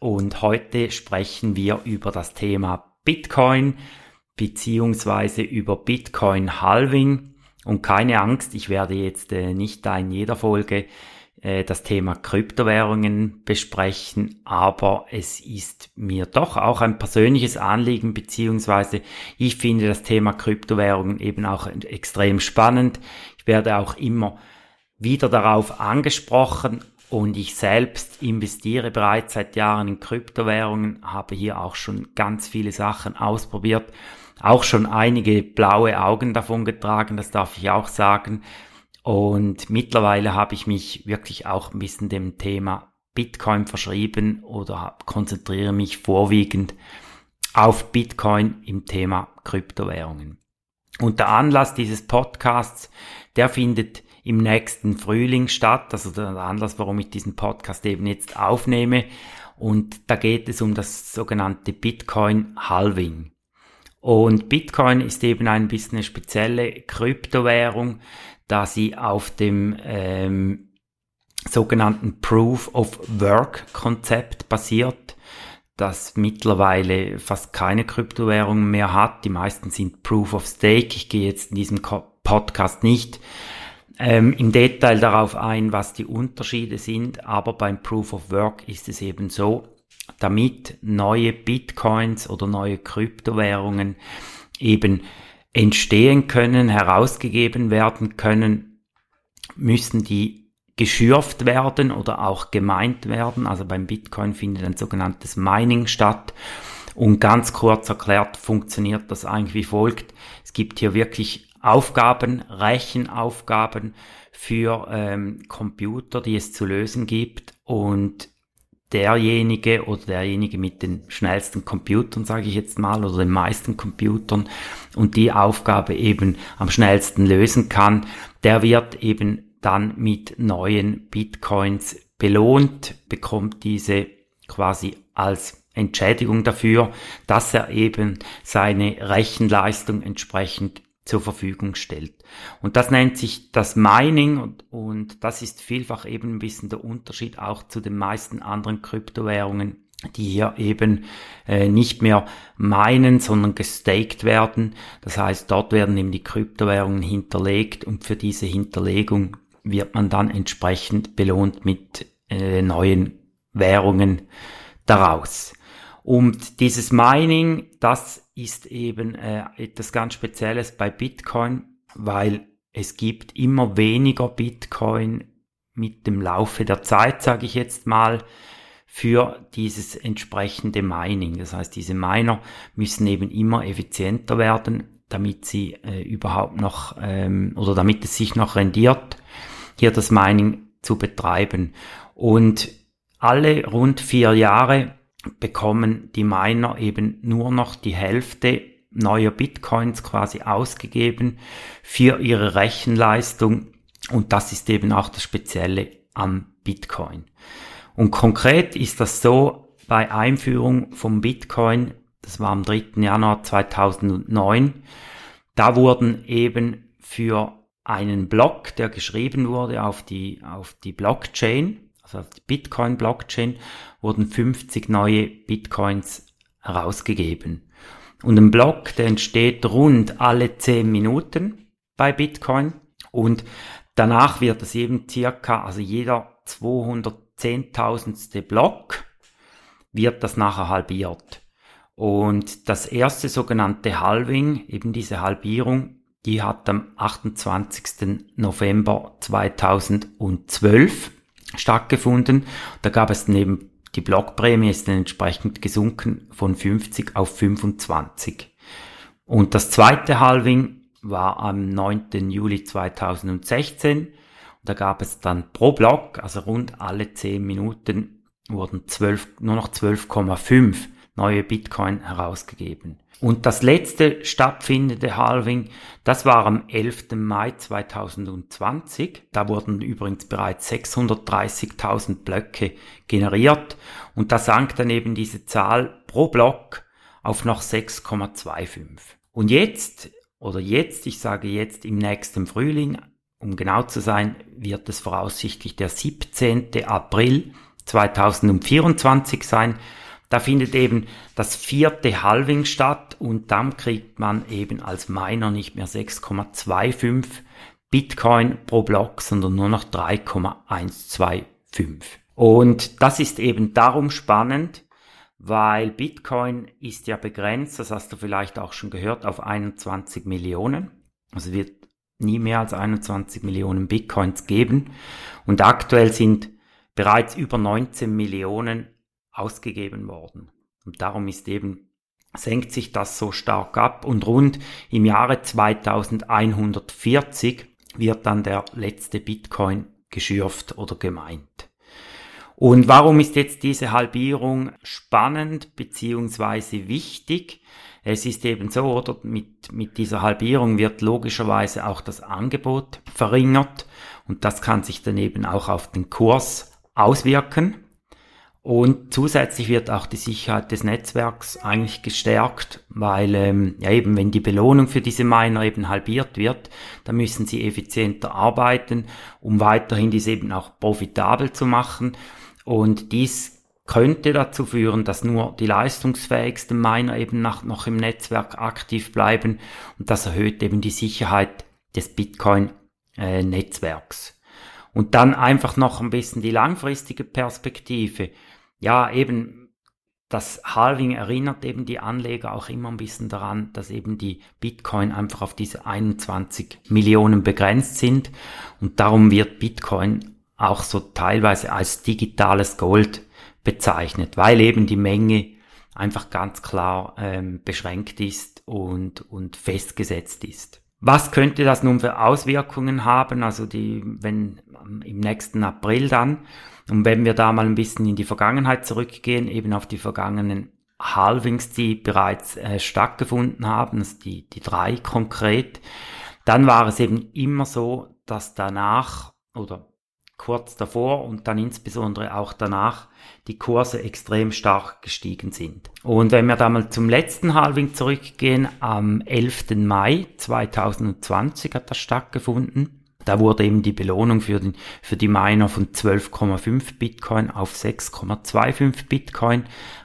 und heute sprechen wir über das Thema Bitcoin beziehungsweise über Bitcoin Halving. Und keine Angst, ich werde jetzt äh, nicht da in jeder Folge äh, das Thema Kryptowährungen besprechen, aber es ist mir doch auch ein persönliches Anliegen, beziehungsweise ich finde das Thema Kryptowährungen eben auch extrem spannend. Ich werde auch immer wieder darauf angesprochen und ich selbst investiere bereits seit Jahren in Kryptowährungen, habe hier auch schon ganz viele Sachen ausprobiert, auch schon einige blaue Augen davon getragen, das darf ich auch sagen. Und mittlerweile habe ich mich wirklich auch ein bisschen dem Thema Bitcoin verschrieben oder konzentriere mich vorwiegend auf Bitcoin im Thema Kryptowährungen. Und der Anlass dieses Podcasts, der findet im nächsten Frühling statt. Also der Anlass, warum ich diesen Podcast eben jetzt aufnehme. Und da geht es um das sogenannte Bitcoin Halving. Und Bitcoin ist eben ein bisschen eine spezielle Kryptowährung, da sie auf dem ähm, sogenannten Proof of Work Konzept basiert, das mittlerweile fast keine Kryptowährung mehr hat. Die meisten sind Proof of Stake. Ich gehe jetzt in diesem Podcast nicht ähm, im Detail darauf ein, was die Unterschiede sind, aber beim Proof of Work ist es eben so, damit neue Bitcoins oder neue Kryptowährungen eben entstehen können, herausgegeben werden können, müssen die geschürft werden oder auch gemeint werden. Also beim Bitcoin findet ein sogenanntes Mining statt. Und ganz kurz erklärt funktioniert das eigentlich wie folgt. Es gibt hier wirklich Aufgaben, Rechenaufgaben für ähm, Computer, die es zu lösen gibt. Und derjenige oder derjenige mit den schnellsten Computern, sage ich jetzt mal, oder den meisten Computern und die Aufgabe eben am schnellsten lösen kann, der wird eben dann mit neuen Bitcoins belohnt, bekommt diese quasi als Entschädigung dafür, dass er eben seine Rechenleistung entsprechend zur Verfügung stellt. Und das nennt sich das Mining und, und das ist vielfach eben ein bisschen der Unterschied auch zu den meisten anderen Kryptowährungen, die hier eben äh, nicht mehr meinen, sondern gestaked werden. Das heißt, dort werden eben die Kryptowährungen hinterlegt und für diese Hinterlegung wird man dann entsprechend belohnt mit äh, neuen Währungen daraus. Und dieses Mining, das ist eben äh, etwas ganz Spezielles bei Bitcoin, weil es gibt immer weniger Bitcoin mit dem Laufe der Zeit, sage ich jetzt mal, für dieses entsprechende Mining. Das heißt, diese Miner müssen eben immer effizienter werden, damit sie äh, überhaupt noch ähm, oder damit es sich noch rendiert, hier das Mining zu betreiben. Und alle rund vier Jahre bekommen die Miner eben nur noch die Hälfte neuer Bitcoins quasi ausgegeben für ihre Rechenleistung und das ist eben auch das Spezielle am Bitcoin. Und konkret ist das so bei Einführung vom Bitcoin, das war am 3. Januar 2009, da wurden eben für einen Block, der geschrieben wurde auf die, auf die Blockchain, also auf die Bitcoin-Blockchain, wurden 50 neue Bitcoins herausgegeben. Und ein Block, der entsteht rund alle 10 Minuten bei Bitcoin und danach wird es eben circa, also jeder 210.000. Block wird das nachher halbiert. Und das erste sogenannte Halving, eben diese Halbierung, die hat am 28. November 2012 stattgefunden. Da gab es neben die Blockprämie ist dann entsprechend gesunken von 50 auf 25. Und das zweite Halving war am 9. Juli 2016. Da gab es dann pro Block, also rund alle 10 Minuten, wurden 12, nur noch 12,5 neue Bitcoin herausgegeben. Und das letzte stattfindende Halving, das war am 11. Mai 2020. Da wurden übrigens bereits 630.000 Blöcke generiert und da sank dann eben diese Zahl pro Block auf noch 6,25. Und jetzt, oder jetzt, ich sage jetzt im nächsten Frühling, um genau zu sein, wird es voraussichtlich der 17. April 2024 sein. Da findet eben das vierte Halving statt und dann kriegt man eben als Miner nicht mehr 6,25 Bitcoin pro Block, sondern nur noch 3,125. Und das ist eben darum spannend, weil Bitcoin ist ja begrenzt, das hast du vielleicht auch schon gehört, auf 21 Millionen. Also wird nie mehr als 21 Millionen Bitcoins geben. Und aktuell sind bereits über 19 Millionen ausgegeben worden. Und darum ist eben, senkt sich das so stark ab und rund im Jahre 2140 wird dann der letzte Bitcoin geschürft oder gemeint. Und warum ist jetzt diese Halbierung spannend beziehungsweise wichtig? Es ist eben so, oder mit, mit dieser Halbierung wird logischerweise auch das Angebot verringert und das kann sich dann eben auch auf den Kurs auswirken. Und zusätzlich wird auch die Sicherheit des Netzwerks eigentlich gestärkt, weil ähm, ja eben wenn die Belohnung für diese Miner eben halbiert wird, dann müssen sie effizienter arbeiten, um weiterhin dies eben auch profitabel zu machen. Und dies könnte dazu führen, dass nur die leistungsfähigsten Miner eben nach, noch im Netzwerk aktiv bleiben und das erhöht eben die Sicherheit des Bitcoin-Netzwerks. Äh, und dann einfach noch ein bisschen die langfristige Perspektive. Ja, eben das Halving erinnert eben die Anleger auch immer ein bisschen daran, dass eben die Bitcoin einfach auf diese 21 Millionen begrenzt sind und darum wird Bitcoin auch so teilweise als digitales Gold bezeichnet, weil eben die Menge einfach ganz klar ähm, beschränkt ist und, und festgesetzt ist. Was könnte das nun für Auswirkungen haben? Also die, wenn im nächsten April dann, und wenn wir da mal ein bisschen in die Vergangenheit zurückgehen, eben auf die vergangenen Halvings, die bereits äh, stattgefunden haben, also die, die drei konkret, dann war es eben immer so, dass danach oder kurz davor und dann insbesondere auch danach die Kurse extrem stark gestiegen sind. Und wenn wir da mal zum letzten Halving zurückgehen, am 11. Mai 2020 hat das stattgefunden. Da wurde eben die Belohnung für, den, für die Miner von 12,5 Bitcoin auf 6,25 Bitcoin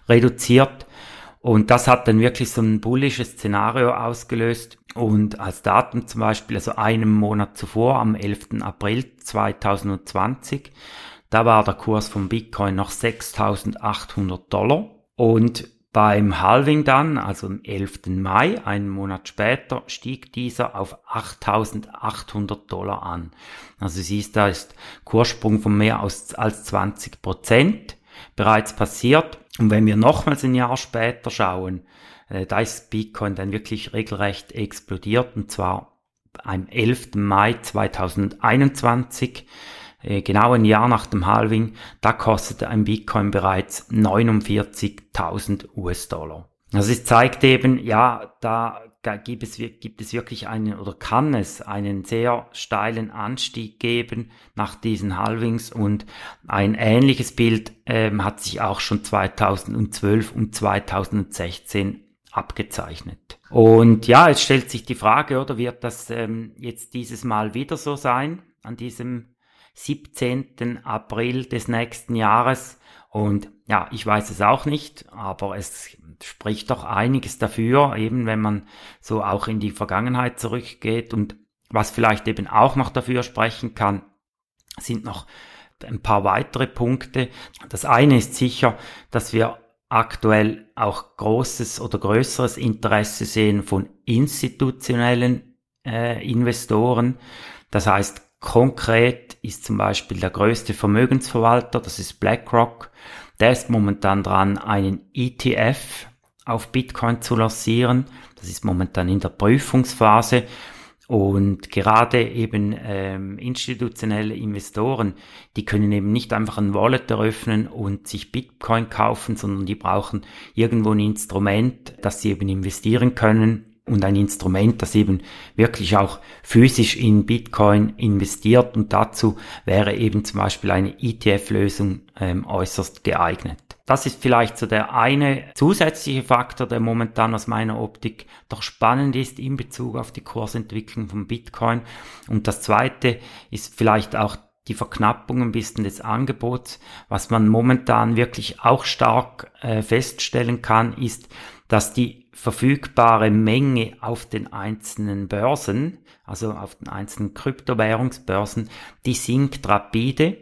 reduziert. Und das hat dann wirklich so ein bullisches Szenario ausgelöst. Und als Datum zum Beispiel, also einem Monat zuvor, am 11. April 2020, da war der Kurs von Bitcoin noch 6.800 Dollar. Und beim Halving dann, also am 11. Mai, einen Monat später, stieg dieser auf 8.800 Dollar an. Also siehst, da ist Kurssprung von mehr als, als 20 Prozent bereits passiert. Und wenn wir nochmals ein Jahr später schauen, äh, da ist Bitcoin dann wirklich regelrecht explodiert und zwar am 11. Mai 2021, äh, genau ein Jahr nach dem Halving, da kostete ein Bitcoin bereits 49.000 US-Dollar. Also es zeigt eben, ja, da gibt es, gibt es wirklich einen oder kann es einen sehr steilen Anstieg geben nach diesen Halvings und ein ähnliches Bild ähm, hat sich auch schon 2012 und 2016 abgezeichnet. Und ja, es stellt sich die Frage, oder wird das ähm, jetzt dieses Mal wieder so sein, an diesem 17. April des nächsten Jahres? Und ja, ich weiß es auch nicht, aber es spricht doch einiges dafür, eben wenn man so auch in die Vergangenheit zurückgeht. Und was vielleicht eben auch noch dafür sprechen kann, sind noch ein paar weitere Punkte. Das eine ist sicher, dass wir aktuell auch großes oder größeres Interesse sehen von institutionellen äh, Investoren. Das heißt, konkret ist zum Beispiel der größte Vermögensverwalter, das ist BlackRock, der ist momentan dran, einen ETF auf Bitcoin zu lancieren. Das ist momentan in der Prüfungsphase. Und gerade eben ähm, institutionelle Investoren, die können eben nicht einfach ein Wallet eröffnen und sich Bitcoin kaufen, sondern die brauchen irgendwo ein Instrument, das sie eben investieren können und ein Instrument, das eben wirklich auch physisch in Bitcoin investiert und dazu wäre eben zum Beispiel eine ETF-Lösung ähm, äußerst geeignet. Das ist vielleicht so der eine zusätzliche Faktor, der momentan aus meiner Optik doch spannend ist in Bezug auf die Kursentwicklung von Bitcoin. Und das zweite ist vielleicht auch die Verknappung ein bisschen des Angebots. Was man momentan wirklich auch stark äh, feststellen kann, ist, dass die verfügbare Menge auf den einzelnen Börsen, also auf den einzelnen Kryptowährungsbörsen, die sinkt rapide.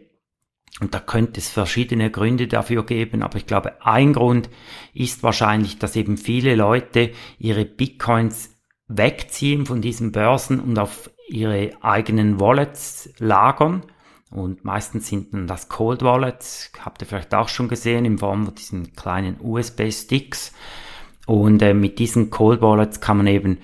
Und da könnte es verschiedene Gründe dafür geben, aber ich glaube, ein Grund ist wahrscheinlich, dass eben viele Leute ihre Bitcoins wegziehen von diesen Börsen und auf ihre eigenen Wallets lagern. Und meistens sind dann das Cold Wallets, habt ihr vielleicht auch schon gesehen, in Form von diesen kleinen USB-Sticks. Und äh, mit diesen Cold Wallets kann man eben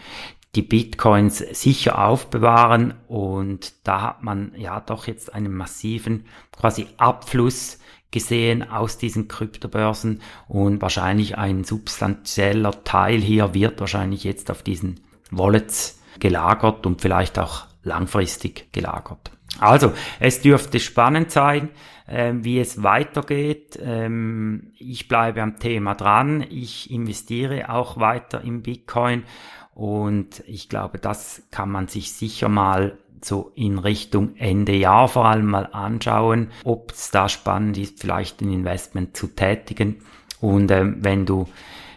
die Bitcoins sicher aufbewahren und da hat man ja doch jetzt einen massiven quasi Abfluss gesehen aus diesen Kryptobörsen und wahrscheinlich ein substanzieller Teil hier wird wahrscheinlich jetzt auf diesen Wallets gelagert und vielleicht auch langfristig gelagert. Also, es dürfte spannend sein, äh, wie es weitergeht. Ähm, ich bleibe am Thema dran. Ich investiere auch weiter in Bitcoin und ich glaube, das kann man sich sicher mal so in Richtung Ende Jahr vor allem mal anschauen, ob es da spannend ist, vielleicht ein Investment zu tätigen. Und ähm, wenn du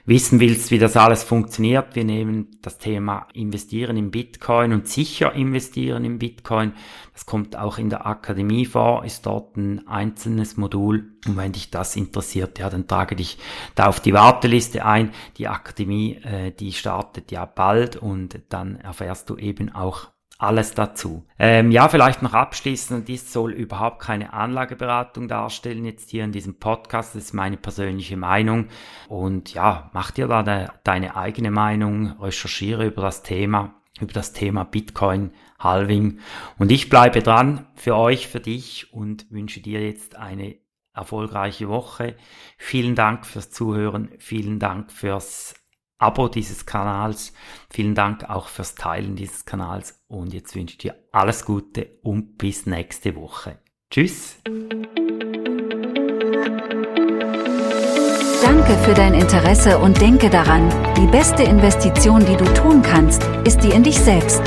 wissen willst, wie das alles funktioniert, wir nehmen das Thema investieren in Bitcoin und sicher investieren in Bitcoin. Das kommt auch in der Akademie vor, ist dort ein einzelnes Modul. Und wenn dich das interessiert, ja, dann trage dich da auf die Warteliste ein. Die Akademie, äh, die startet ja bald und dann erfährst du eben auch alles dazu. Ähm, ja, vielleicht noch abschließend, dies soll überhaupt keine Anlageberatung darstellen, jetzt hier in diesem Podcast, das ist meine persönliche Meinung. Und ja, mach dir da de deine eigene Meinung, recherchiere über das Thema, über das Thema Bitcoin Halving. Und ich bleibe dran für euch, für dich und wünsche dir jetzt eine erfolgreiche Woche. Vielen Dank fürs Zuhören, vielen Dank fürs Abo dieses Kanals. Vielen Dank auch fürs Teilen dieses Kanals und jetzt wünsche ich dir alles Gute und bis nächste Woche. Tschüss. Danke für dein Interesse und denke daran, die beste Investition, die du tun kannst, ist die in dich selbst.